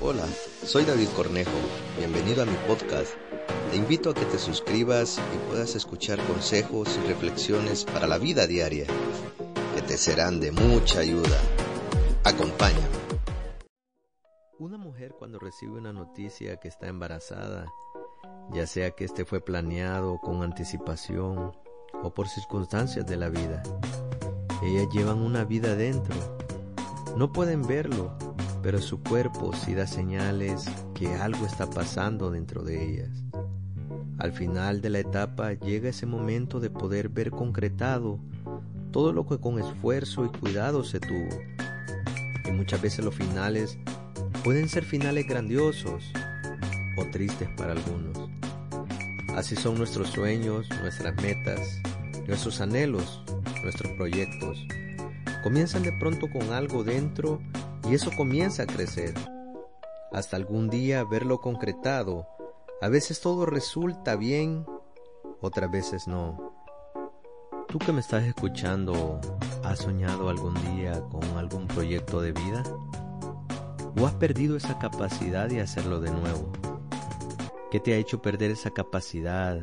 Hola, soy David Cornejo. Bienvenido a mi podcast. Te invito a que te suscribas y puedas escuchar consejos y reflexiones para la vida diaria que te serán de mucha ayuda. Acompáñame. Una mujer cuando recibe una noticia que está embarazada, ya sea que este fue planeado con anticipación o por circunstancias de la vida, ellas llevan una vida dentro. No pueden verlo, pero su cuerpo sí da señales que algo está pasando dentro de ellas. Al final de la etapa llega ese momento de poder ver concretado todo lo que con esfuerzo y cuidado se tuvo. Y muchas veces los finales pueden ser finales grandiosos o tristes para algunos. Así son nuestros sueños, nuestras metas, nuestros anhelos, nuestros proyectos. Comienzan de pronto con algo dentro y eso comienza a crecer. Hasta algún día verlo concretado. A veces todo resulta bien, otras veces no. ¿Tú que me estás escuchando, has soñado algún día con algún proyecto de vida? ¿O has perdido esa capacidad de hacerlo de nuevo? ¿Qué te ha hecho perder esa capacidad?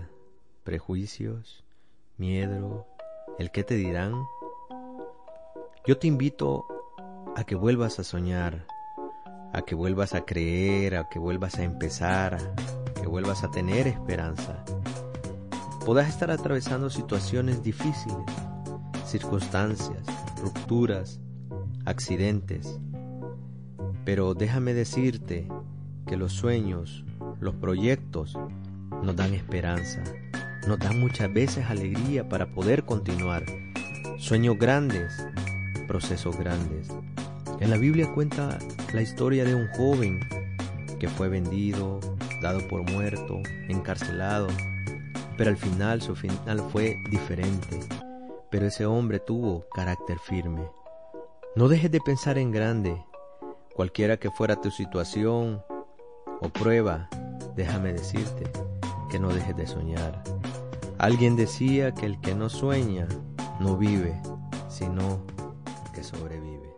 ¿Prejuicios? ¿Miedo? ¿El qué te dirán? Yo te invito a que vuelvas a soñar, a que vuelvas a creer, a que vuelvas a empezar, a que vuelvas a tener esperanza. Podrás estar atravesando situaciones difíciles, circunstancias, rupturas, accidentes, pero déjame decirte que los sueños, los proyectos nos dan esperanza, nos dan muchas veces alegría para poder continuar. Sueños grandes, procesos grandes. En la Biblia cuenta la historia de un joven que fue vendido, dado por muerto, encarcelado, pero al final su final fue diferente. Pero ese hombre tuvo carácter firme. No dejes de pensar en grande. Cualquiera que fuera tu situación o prueba, déjame decirte que no dejes de soñar. Alguien decía que el que no sueña no vive, sino que sobrevive.